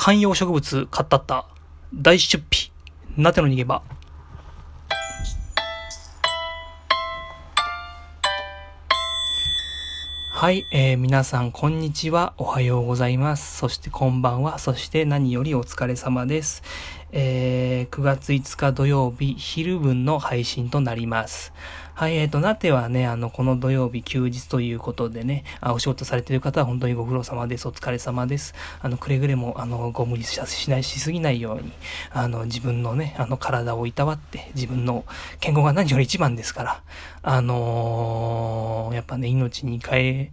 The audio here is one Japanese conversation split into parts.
観葉植物買ったった大出費なての逃げ場はい、えー、皆さん、こんにちは。おはようございます。そしてこんばんは。そして何よりお疲れ様です。えー、9月5日土曜日、昼分の配信となります。はい、えっ、ー、と、なてはね、あの、この土曜日休日ということでね、あお仕事されている方は本当にご苦労様です。お疲れ様です。あの、くれぐれも、あの、ご無理ししない、しすぎないように、あの、自分のね、あの、体をいたわって、自分の健康が何より一番ですから、あのー、やっぱね、命に変え、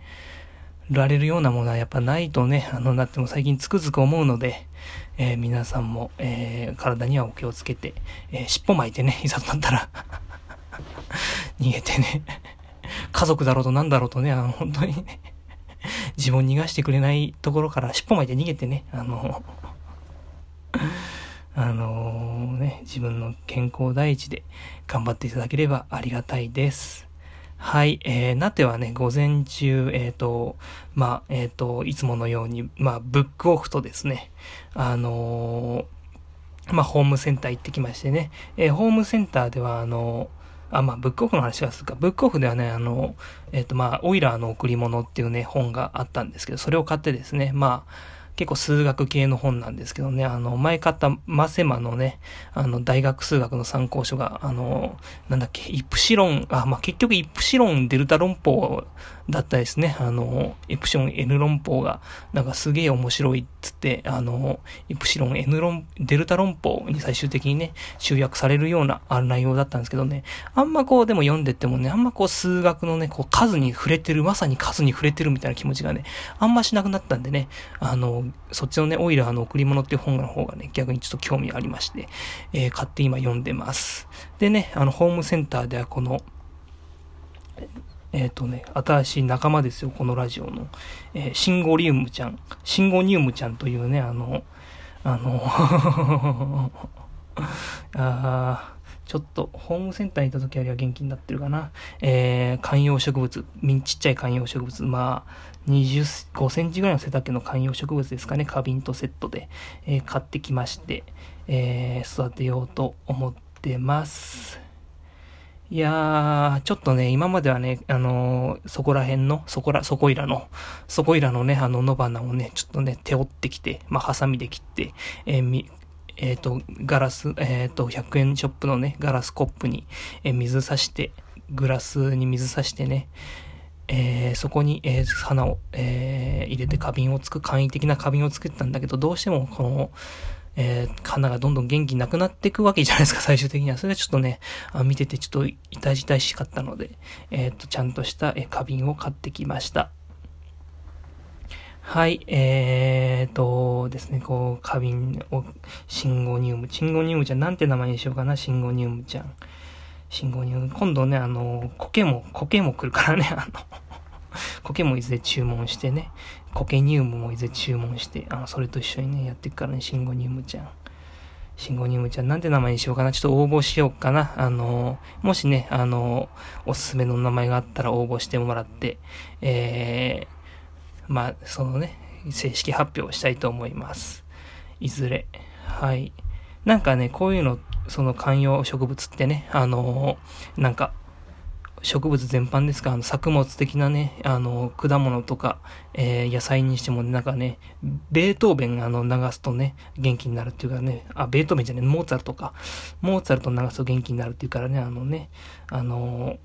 られるようなものはやっぱないとね、あの、なっても最近つくづく思うので、えー、皆さんも、えー、体にはお気をつけて、えー、尻尾巻いてね、いざとなったら 逃げてね家族だろうとなんだろうとね、あの、本当に自分逃がしてくれないところから尻尾巻いて逃げてね、あの あのね、自分の健康第一で頑張っていただければありがたいです。はい、えー、なてはね、午前中、えっ、ー、と、まあ、えっ、ー、と、いつものように、まあ、ブックオフとですね、あのー、まあ、ホームセンター行ってきましてね、え、ホームセンターでは、あのあ、まあ、ブックオフの話はするか。ブックオフではね、あの、えっ、と、まあ、オイラーの贈り物っていうね、本があったんですけど、それを買ってですね、まあ、結構数学系の本なんですけどね、あの、前買ったマセマのね、あの、大学数学の参考書が、あの、なんだっけ、イプシロン、あ、まあ、結局イプシロンデルタ論法だったですね。あの、イプシロン N 論法が、なんかすげえ面白いっつって、あの、イプシロン N 論、デルタ論法に最終的にね、集約されるような内容だったんですけどね、あんまこう、でも読んでってもね、あんまこう数学のね、こう数に触れてる、まさに数に触れてるみたいな気持ちがね、あんましなくなったんでね、あの、そっちのね、オイラーの贈り物っていう本の方がね、逆にちょっと興味ありまして、えー、買って今読んでます。でね、あの、ホームセンターではこの、えっ、ー、とね、新しい仲間ですよ、このラジオの。えー、シンゴリウムちゃん。シンゴニウムちゃんというね、あの、あの あちょっと、ホームセンターにいた時よりは元気になってるかな。えー、観葉植物、ちっちゃい観葉植物、まあ、25センチぐらいの背丈の観葉植物ですかね、花瓶とセットで、えー、買ってきまして、えー、育てようと思ってます。いやー、ちょっとね、今まではね、あのー、そこら辺の、そこら、そこいらの、そこいらのね、あの野花をね、ちょっとね、手折ってきて、まあ、ハサミで切って、えー、えっ、ー、と、ガラス、えっ、ー、と、100円ショップのね、ガラスコップに、え、水さして、グラスに水さしてね、えー、そこに、えー、花を、えー、入れて花瓶をつく、簡易的な花瓶を作ったんだけど、どうしてもこの、え、花がどんどん元気なくなっていくわけじゃないですか、最終的には。それはちょっとね、あ見ててちょっと痛々しかったので、えっ、と、ちゃんとした、え花瓶を買ってきました。はい、えーとですね、こう、花瓶を、シンゴニウム、シンゴニウムちゃん、なんて名前にしようかな、シンゴニウムちゃん。シンゴニウム、今度ね、あの、苔も、苔も来るからね、あの苔もいずれ注文してね、コケニウムもいずれ注文して、あの、それと一緒にね、やっていくからね、シンゴニウムちゃん。シンゴニウムちゃん、なんて名前にしようかな？ちょっと応募しようかな。あの、もしね、あの、おすすめの名前があったら応募してもらって、えー、まあ、そのね、正式発表したいと思います。いずれ。はい。なんかね、こういうの、その観葉植物ってね、あのなんか、植物全般ですか、あの作物的なね、あの、果物とか、えー、野菜にしても、なんかね、ベートーベンあの流すとね、元気になるっていうかね、あ、ベートーベンじゃねモーツァルトか。モーツァルト流すと元気になるっていうからね、あのね、あの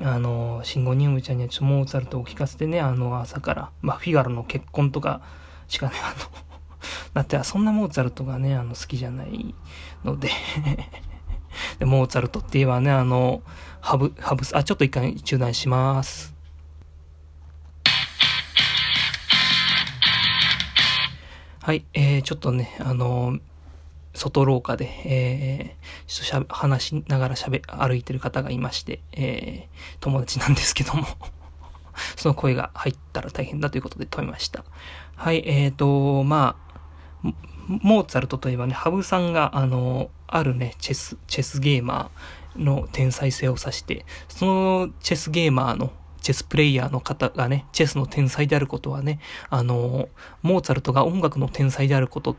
あの、シンゴニウムちゃんにはちょっとモーツァルトを聞かせてね、あの、朝から、まあ、フィガロの結婚とかしかね、あの、だってそんなモーツァルトがね、あの、好きじゃないので で、モーツァルトって言えばね、あの、ハブ、ハブス、あ、ちょっと一回中断します。はい、えー、ちょっとね、あの外廊下で、えー、ちょっと話しながら喋、歩いてる方がいまして、えー、友達なんですけども その声が入ったら大変だということで止めました。はい、えーと、まあ、モーツァルトといえばね、羽生さんが、あの、あるね、チェス、チェスゲーマーの天才性を指して、そのチェスゲーマーの、チェスプレイヤーの方がね、チェスの天才であることはね、あの、モーツァルトが音楽の天才であること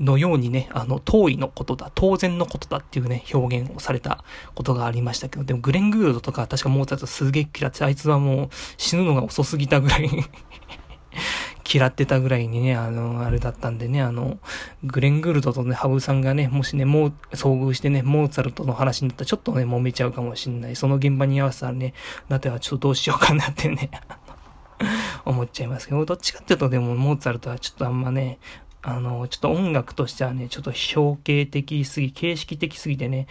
のようにね、あの、遠いのことだ、当然のことだっていうね、表現をされたことがありましたけど、でもグレン・グールドとか確かモーツァルトすげえ嫌って、あいつはもう死ぬのが遅すぎたぐらい 嫌ってたぐらいにね、あの、あれだったんでね、あの、グレン・グールドとね、ハブさんがね、もしね、もう、遭遇してね、モーツァルトの話になったらちょっとね、揉めちゃうかもしんない。その現場に合わせたらね、だってはちょっとどうしようかなってね 思っちゃいますけど、どっちかっていうとでも、モーツァルトはちょっとあんまね、あの、ちょっと音楽としてはね、ちょっと表形的すぎ、形式的すぎてね、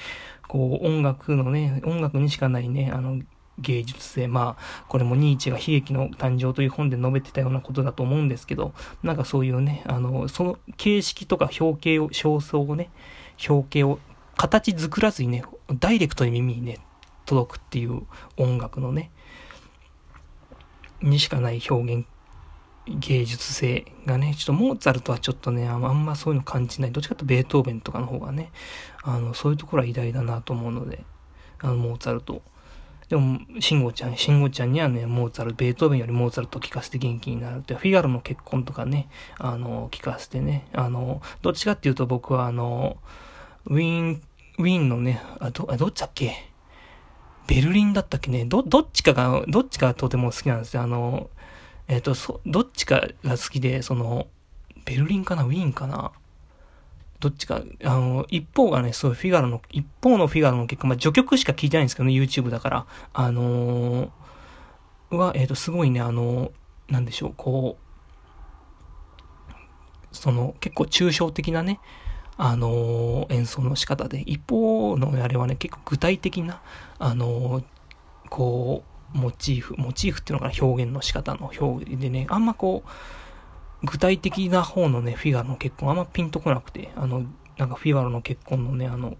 こう、音楽のね、音楽にしかないね、あの、芸術性。まあ、これもニーチェが悲劇の誕生という本で述べてたようなことだと思うんですけど、なんかそういうね、あの、その形式とか表形を、焦燥をね、表形を形作らずにね、ダイレクトに耳にね、届くっていう音楽のね、にしかない表現芸術性がね、ちょっとモーツァルトはちょっとね、あんまそういうの感じない。どっちかというとベートーベンとかの方がね、あの、そういうところは偉大だなと思うので、あの、モーツァルト。でも、慎吾ちゃん、慎吾ちゃんにはね、モーツァルト、ベートーベンよりモーツァルトを聴かせて元気になるって、フィガロの結婚とかね、あの、聴かせてね、あの、どっちかっていうと僕はあの、ウィーン、ウィーンのね、あ、ど、あどっちだっけ？ベルリンだったっけね、ど、どっちかが、どっちかとても好きなんですよ。あの、えっ、ー、と、そ、どっちかが好きで、その、ベルリンかなウィーンかな。どっちか、あの、一方がね、そうフィガロの、一方のフィガロの結果、まあ、序曲しか聞いてないんですけどね、YouTube だから、あのー、は、えっ、ー、と、すごいね、あのー、なんでしょう、こう、その、結構抽象的なね、あの演奏の仕方で、一方のあれはね、結構具体的な、あのこう、モチーフ、モチーフっていうのかな、表現の仕方の表現でね、あんまこう、具体的な方のね、フィガロの結婚あんまピンとこなくて、あの、なんかフィガロの結婚のね、あの、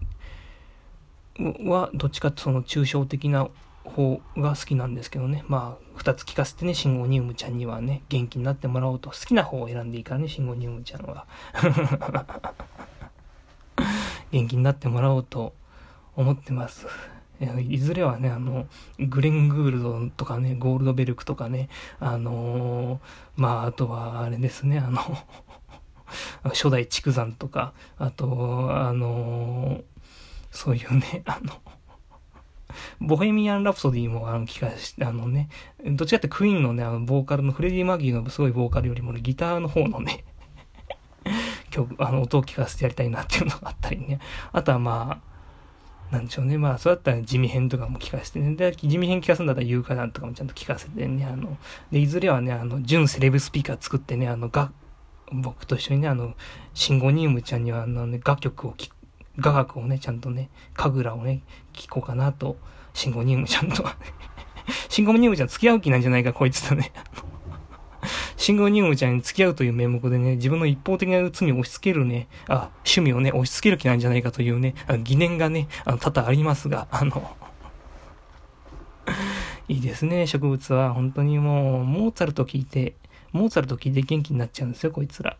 は、どっちかってその抽象的な方が好きなんですけどね。まあ、二つ聞かせてね、シンゴニウムちゃんにはね、元気になってもらおうと、好きな方を選んでいいからね、シンゴニウムちゃんは。元気になってもらおうと思ってます。いずれはね、あの、グレン・グールドとかね、ゴールドベルクとかね、あのー、まあ、あとはあれですね、あの 初代畜産とか、あと、あのー、そういうね、あのボヘミアン・ラプソディもあの聞かし、あのね、どっちかってクイーンのね、あの、ボーカルのフレディ・マギーのすごいボーカルよりもね、ギターの方のね 曲、あの、音を聞かせてやりたいなっていうのがあったりね。あとはまあ、なんでしょうね。まあ、そうだったら地味編とかも聞かせてね。で、地味編聞かすんだったら有価団とかもちゃんと聞かせてね。あの、で、いずれはね、あの、純セレブスピーカー作ってね、あの、が、僕と一緒にね、あの、シンゴニウムちゃんには、あのね、楽曲を聴雅楽をね、ちゃんとね、神楽をね、聴こうかなと、シンゴニウムちゃんと、シンゴニウムちゃん付き合う気なんじゃないか、こいつとね。シンゴニウムちゃんに付き合うという名目でね、自分の一方的な罪を押し付けるね、あ、趣味をね、押し付ける気なんじゃないかというね、あ疑念がね、あの、多々ありますが、あの いいですね、植物は。本当にもう、モーツァルト聞いて、モーツァルト聞いて元気になっちゃうんですよ、こいつら。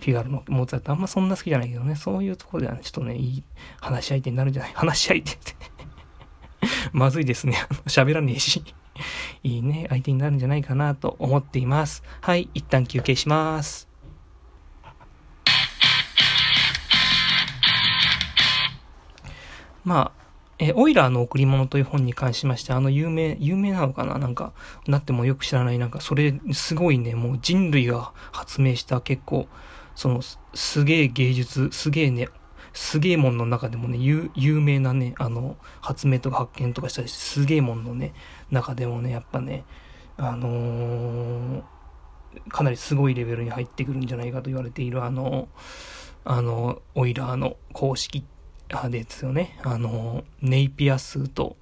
フィガルのモーツァルトあんまそんな好きじゃないけどね、そういうところではね、ちょっとね、いい話し相手になるんじゃない話し相手って まずいですね。喋らねえしいいね、相手になるんじゃないかなと思っています。はい、一旦休憩します。まあ、えオイラーの贈り物という本に関しまして、あの有名、有名なのかな？なんか、なってもよく知らない、なんか、それ、すごいね、もう人類が発明した結構、その、すげえ芸術、すげえね、すげえもんの中でもね、有名なね、あの、発明とか発見とかしたり、すげえもんのね、中でもね、やっぱね、あのー、かなりすごいレベルに入ってくるんじゃないかと言われている、あの、あの、オイラーの公式ですよね。あの、ネイピア数と、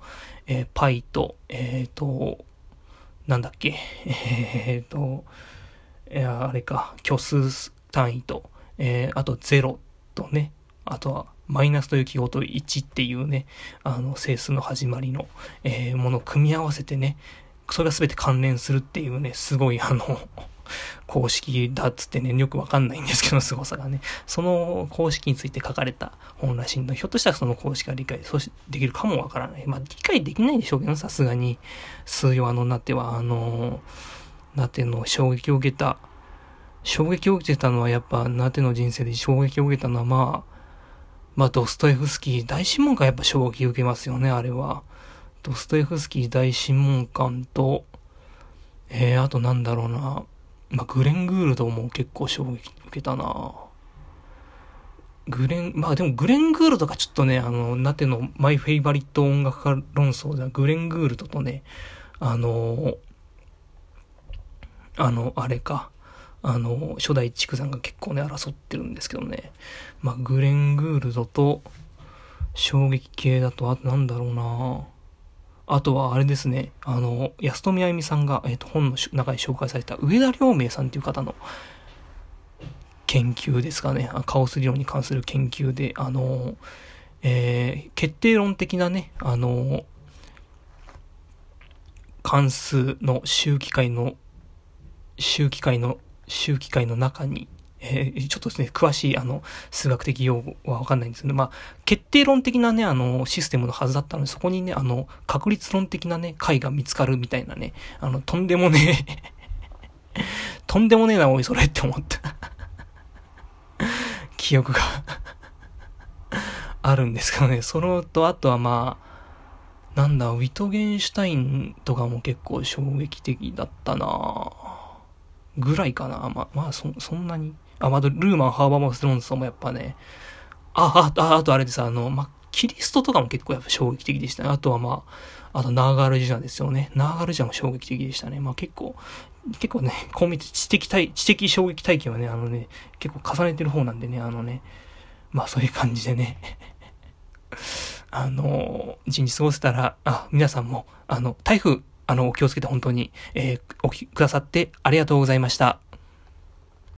えー、パイと、えっ、ー、と、なんだっけ、えっ、ー、と、えあれか、虚数単位と、えあと0とね、あとは、マイナスという記号と1っていうね、あの、整数の始まりの、えー、ものを組み合わせてね、それが全て関連するっていうね、すごいあの 公式だっつってね、よくわかんないんですけど、凄さがね。その公式について書かれた本らしいので、ひょっとしたらその公式が理解そしできるかもわからない。まあ、理解できないでしょうけど、さすがに、数曜あのなっては、あの、なっての衝撃を受けた、衝撃を受けたのはやっぱ、なての人生で衝撃を受けたのはまあ、まあ、ドストエフスキー大審問官やっぱ衝撃受けますよね、あれは。ドストエフスキー大審問官と、えー、あとなんだろうな。まあ、グレン・グールドも結構衝撃受けたな。グレン、まあでもグレン・グールドがちょっとね、あの、なてのマイフェイバリット音楽家論争ではグレン・グールドとね、あの、あの、あれか、あの、初代畜産が結構ね、争ってるんですけどね。まあ、グレン・グールドと、衝撃系だと、あとなんだろうな。あとはあれですね、あの、安富あゆみさんが、えっ、ー、と、本の中で紹介された上田良明さんという方の研究ですかね、カオス理論に関する研究で、あの、えー、決定論的なね、あの、関数の周期界の、周期界の周期界の中に、えー、ちょっとですね、詳しい、あの、数学的用語はわかんないんですけど、まあ、決定論的なね、あの、システムのはずだったので、そこにね、あの、確率論的なね、解が見つかるみたいなね、あの、とんでもねえ とんでもねえな、おい、それって思った。記憶が。あるんですけどね、それと、あとはまあ、なんだ、ウィトゲンシュタインとかも結構衝撃的だったなぁ。ぐらいかな。ま、まあ、そ、そんなに。あ、まだ、ルーマン、ハーバーマス・ロンソンもやっぱね、あ、あ、ああとあれです、あの、まあキリストとかも結構やっぱ衝撃的でしたね。あとはまあ、あとナーガルジャですよね。ナーガルジャも衝撃的でしたね。まあ結構、結構ね、こう見て知的体、知的衝撃体験はね、あのね、結構重ねてる方なんでね、あのね、まあそういう感じでね、あの、一日過ごせたら、あ、皆さんも、あの、台風、あの、お気をつけて本当に、えー、お聞きくださってありがとうございました。